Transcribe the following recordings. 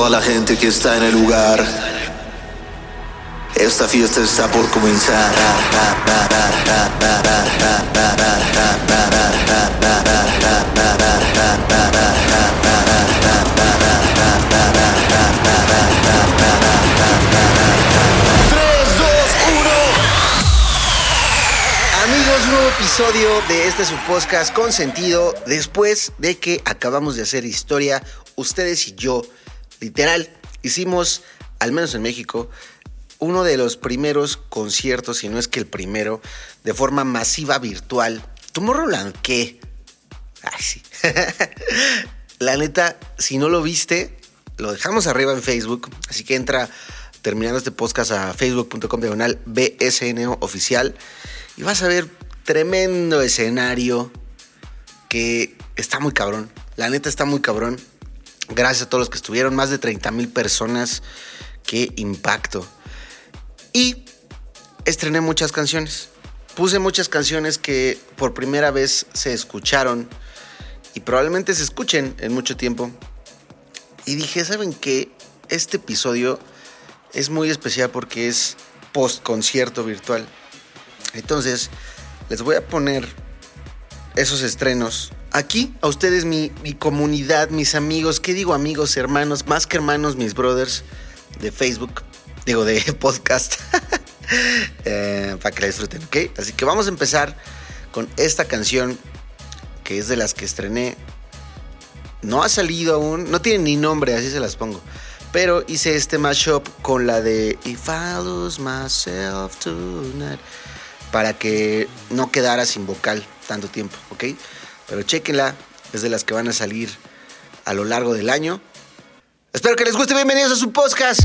toda la gente que está en el lugar. Esta fiesta está por comenzar. Amigos, nuevo episodio de este su podcast con sentido después de que acabamos de hacer historia ustedes y yo, literal, hicimos, al menos en México, uno de los primeros conciertos, si no es que el primero, de forma masiva virtual. Tomorrowland, ¿qué? Ay, sí. La neta, si no lo viste, lo dejamos arriba en Facebook, así que entra terminando este podcast a facebook.com diagonal BSNO oficial y vas a ver tremendo escenario que está muy cabrón. La neta está muy cabrón. Gracias a todos los que estuvieron, más de 30 mil personas. Qué impacto. Y estrené muchas canciones. Puse muchas canciones que por primera vez se escucharon y probablemente se escuchen en mucho tiempo. Y dije, ¿saben qué? Este episodio es muy especial porque es post concierto virtual. Entonces, les voy a poner esos estrenos aquí a ustedes, mi, mi, comunidad, mis amigos, ¿qué digo amigos, hermanos? Más que hermanos, mis brothers de Facebook, digo de podcast, eh, para que la disfruten, ¿ok? Así que vamos a empezar con esta canción que es de las que estrené. No ha salido aún, no tiene ni nombre, así se las pongo. Pero hice este mashup con la de If I lose myself tonight. Para que no quedara sin vocal tanto tiempo, ¿ok? Pero chequenla, es de las que van a salir a lo largo del año. Espero que les guste. Bienvenidos a su podcast.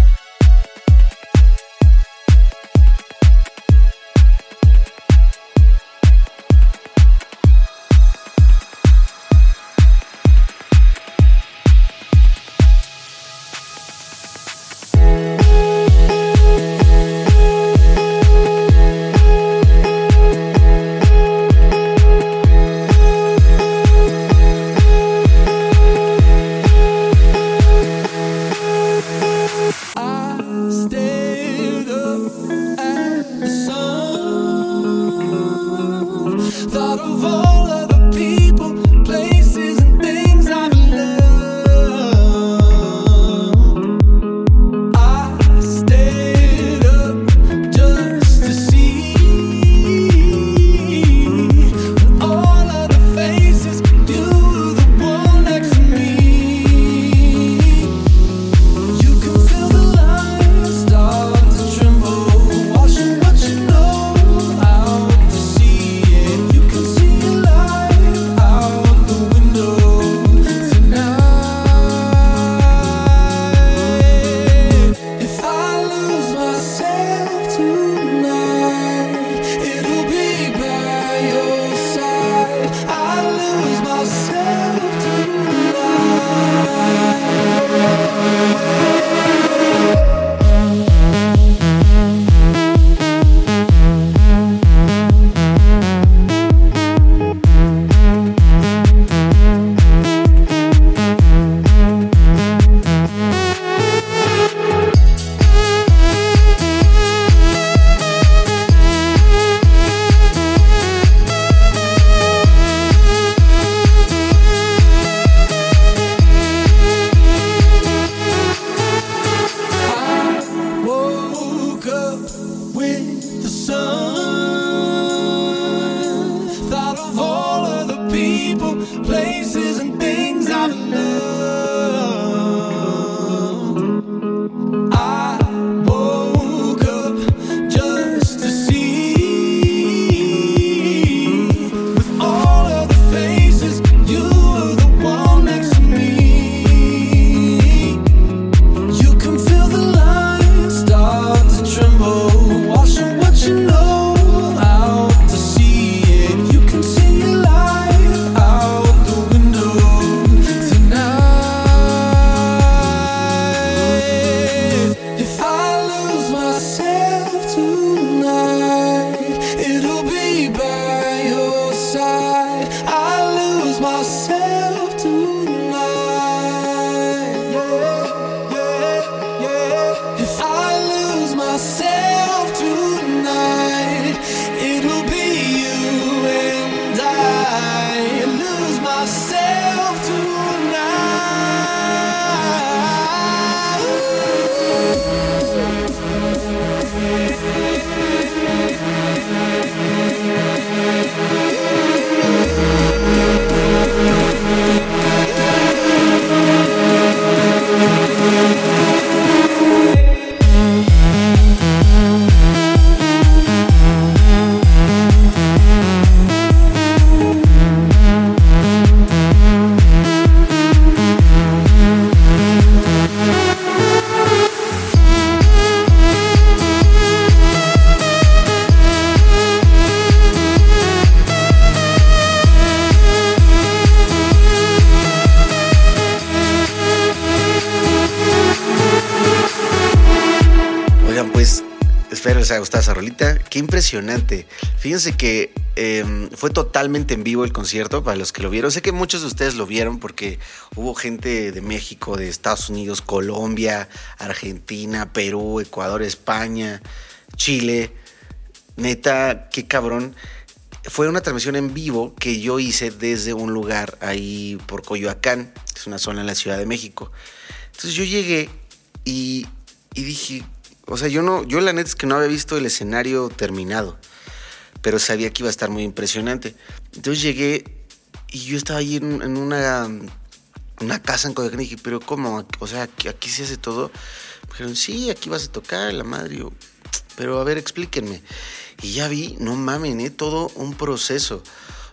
Les haya gustado esa rolita. Qué impresionante. Fíjense que em, fue totalmente en vivo el concierto para los que lo vieron. Sé que muchos de ustedes lo vieron porque hubo gente de México, de Estados Unidos, Colombia, Argentina, Perú, Ecuador, España, Chile. Neta, qué cabrón. Fue una transmisión en vivo que yo hice desde un lugar ahí por Coyoacán, que es una zona en la Ciudad de México. Entonces yo llegué y, y dije, o sea, yo no, yo la neta es que no había visto el escenario terminado, pero sabía que iba a estar muy impresionante. Entonces llegué y yo estaba ahí en, una, una casa en Coyoacán y dije, pero ¿cómo? O sea, aquí, se hace todo. Me dijeron, sí, aquí vas a tocar la madre. pero a ver, explíquenme. Y ya vi, no mamen, ¿eh? todo un proceso.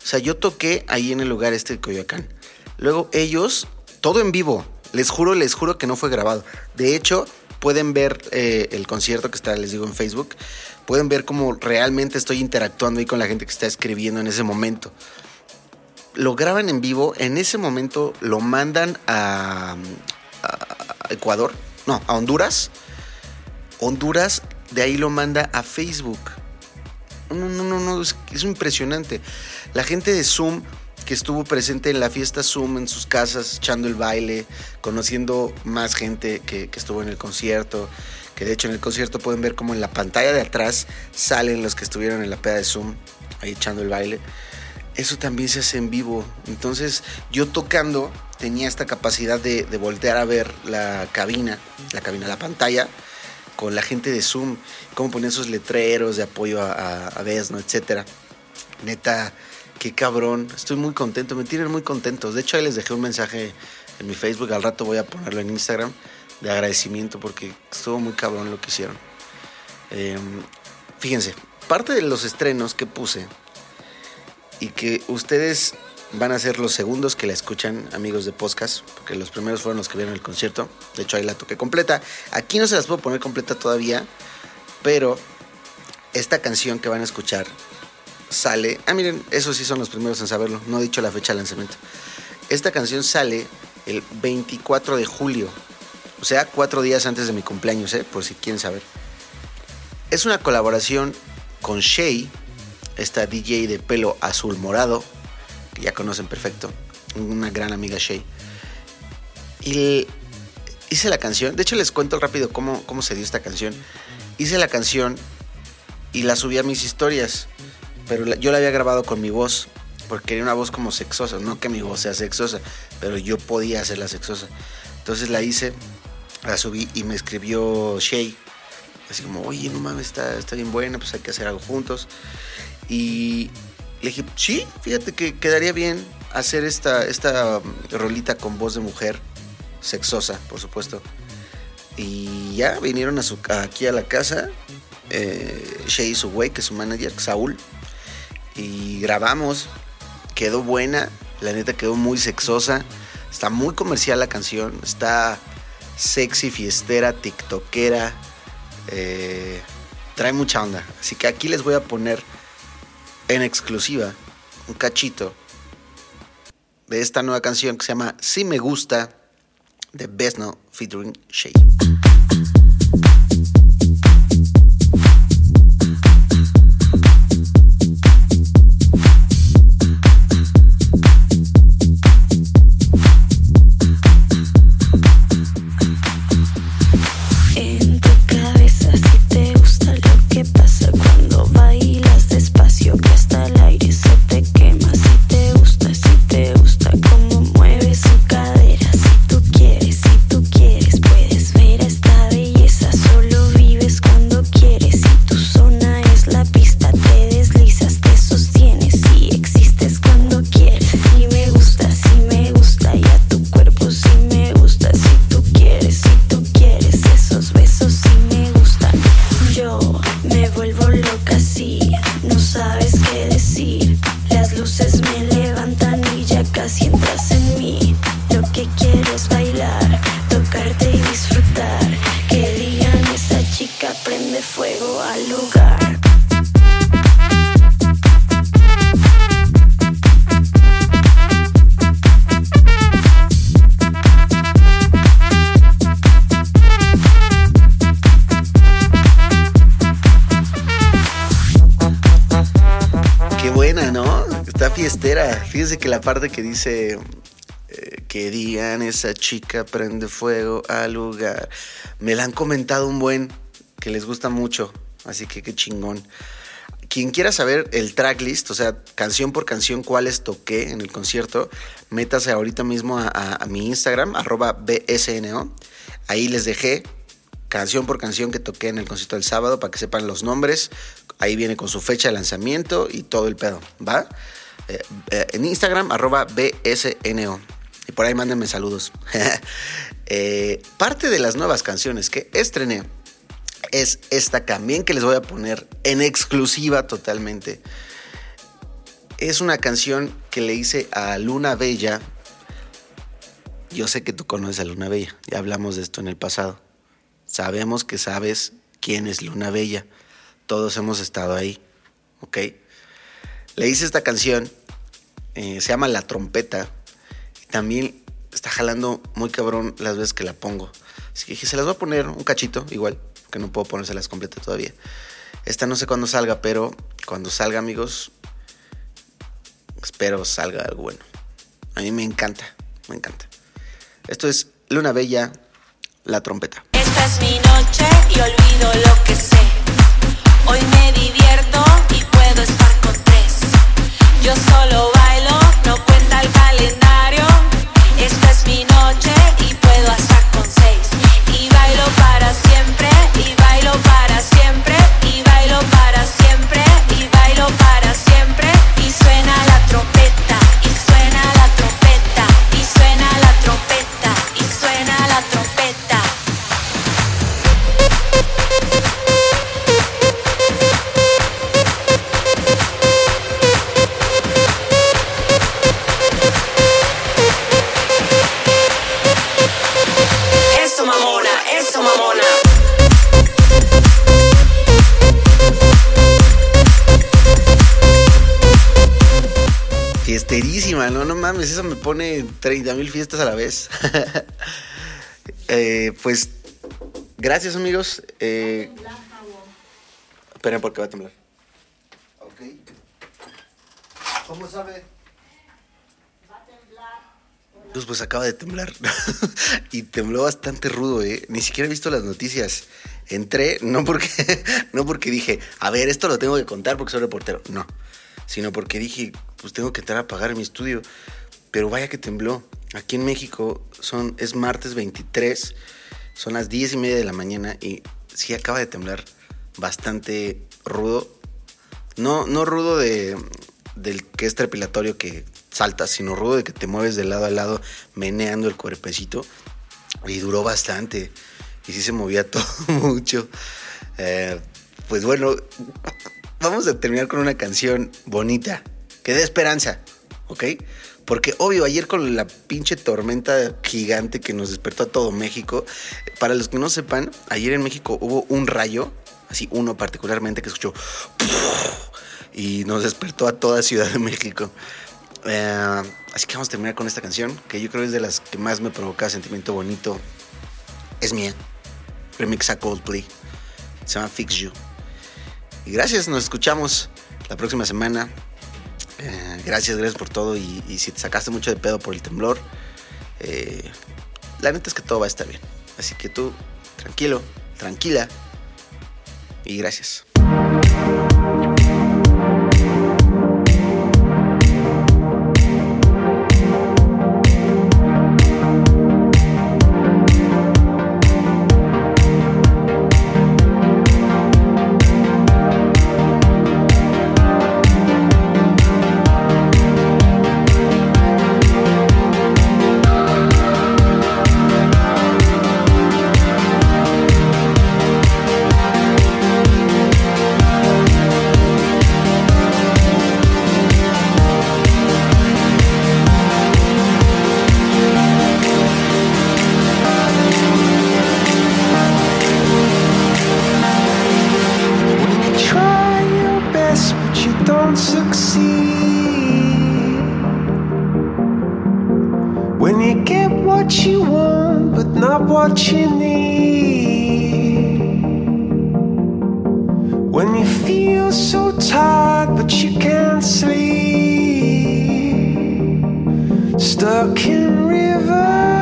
O sea, yo toqué ahí en el lugar este de Coyoacán. Luego ellos, todo en vivo. Les juro, les juro que no fue grabado. De hecho, pueden ver eh, el concierto que está, les digo, en Facebook. Pueden ver cómo realmente estoy interactuando ahí con la gente que está escribiendo en ese momento. Lo graban en vivo, en ese momento lo mandan a, Ecuador, no, a Honduras. Honduras, de ahí lo manda a Facebook. No, no, no, no, es, es impresionante. La gente de Zoom que estuvo presente en la fiesta Zoom en sus casas, echando el baile, conociendo más gente que, estuvo en el concierto. Que de hecho en el concierto pueden ver como en la pantalla de atrás salen los que estuvieron en la peda de Zoom, ahí echando el baile. Eso también se hace en vivo. Entonces yo tocando tenía esta capacidad de, voltear a ver la cabina, la cabina, la pantalla, con la gente de Zoom, cómo ponían esos letreros de apoyo a, a, a etc. Neta, Qué cabrón, estoy muy contento, me tienen muy contentos. De hecho, ahí les dejé un mensaje en mi Facebook, al rato voy a ponerlo en Instagram, de agradecimiento porque estuvo muy cabrón lo que hicieron. Em, fíjense, parte de los estrenos que puse y que ustedes van a ser los segundos que la escuchan, amigos de podcast, porque los primeros fueron los que vieron el concierto. De hecho, ahí la toqué completa. Aquí no se las puedo poner completa todavía, pero esta canción que van a escuchar sale. Ah, miren, esos sí son los primeros en saberlo. No he dicho la fecha de lanzamiento. Esta canción sale el 24 de julio. O sea, cuatro días antes de mi cumpleaños, ¿eh? por si quieren saber. Es una colaboración con Shay, esta DJ de pelo azul morado, que ya conocen perfecto. Una gran amiga Shay. Y hice la canción. De hecho, les cuento rápido cómo, cómo se dio esta canción. Hice la canción y la subí a mis historias pero yo la había grabado con mi voz, porque quería una voz como sexosa, no que mi voz sea sexosa, pero yo podía hacerla sexosa. Entonces la hice, la subí y me escribió Shay, así como, oye, no mames, está, está bien buena, pues hay que hacer algo juntos. Y le dije, sí, fíjate que quedaría bien hacer esta, esta rolita con voz de mujer, sexosa, por supuesto. Y ya vinieron a aquí a la casa, eh, Shay y su güey, que es su manager, Saúl y grabamos. Quedó buena, la neta quedó muy sexosa. Está muy comercial la canción, está sexy, fiestera, tiktokera. Eh, trae mucha onda. Así que aquí les voy a poner en exclusiva un cachito de esta nueva canción que se llama Si Me Gusta de Besno featuring Shade. Fiestera. Fíjense que la parte que dice eh, que digan esa chica prende fuego al lugar. Me la han comentado un buen que les gusta mucho. Así que qué chingón. Quien quiera saber el tracklist, o sea, canción por canción, cuáles toqué en el concierto, métase ahorita mismo a, a mi Instagram, arroba BSNO. Ahí les dejé canción por canción que toqué en el concierto del sábado para que sepan los nombres. Ahí viene con su fecha de lanzamiento y todo el pedo, ¿va? Eh, eh, en Instagram, arroba BSNO. Y por ahí mándenme saludos. Eh, parte de las nuevas canciones que estrené es esta también que les voy a poner en exclusiva totalmente. Es una canción que le hice a Luna Bella. Yo sé que tú conoces a Luna Bella, ya hablamos de esto en el pasado. Sabemos que sabes quién es Luna Bella. Todos hemos estado ahí, ¿ok? Le hice esta canción, eh, se llama La Trompeta, y también está jalando muy cabrón las veces que la pongo. Así que dije, se las voy a poner un cachito, igual, que no puedo ponérselas completas todavía. Esta no sé cuándo salga, pero cuando salga, amigos, espero salga algo bueno. A mí me encanta, me encanta. Esto es Luna Bella, La Trompeta. Esta es mi noche y olvido lo que sé. Hoy me divierto y puedo estar. Yo solo bailo, no cuenta el calendario. Esta es mi noche y 30 mil fiestas a la vez. Eh, pues, gracias amigos. Eh, esperen porque va a temblar. Ok. ¿Cómo sabe? Pues, pues acaba de temblar. y tembló bastante rudo, ¿eh? Ni siquiera he visto las noticias. Entré, no porque, no porque dije, a ver, esto lo tengo que contar porque soy reportero. No. Sino porque dije, pues tengo que entrar a pagar mi estudio. Pero vaya que tembló. Aquí en México son, es martes 23, son las 10 y media de la mañana y sí acaba de temblar bastante rudo. No, no rudo de, del que es trepilatorio que saltas, sino rudo de que te mueves de lado a lado meneando el cuerpecito. Y duró bastante. Y sí se movía todo mucho. Eh, pues bueno, vamos a terminar con una canción bonita, que dé esperanza, ¿ok? Porque obvio, ayer con la pinche tormenta gigante que nos despertó a todo México, para los que no sepan, ayer en México hubo un rayo, así uno particularmente que escuchó y nos despertó a toda Ciudad de México. Eh, así que vamos a terminar con esta canción, que yo creo es de las que más me provoca sentimiento bonito. Es mía. Remix a Coldplay. Se llama Fix You. Y gracias, nos escuchamos la próxima semana. Eh, gracias, gracias por todo. Y, si te sacaste mucho de pedo por el temblor, eh, la neta es que todo va a estar bien. Así que tú, tranquilo, tranquila. Y gracias. Talking River.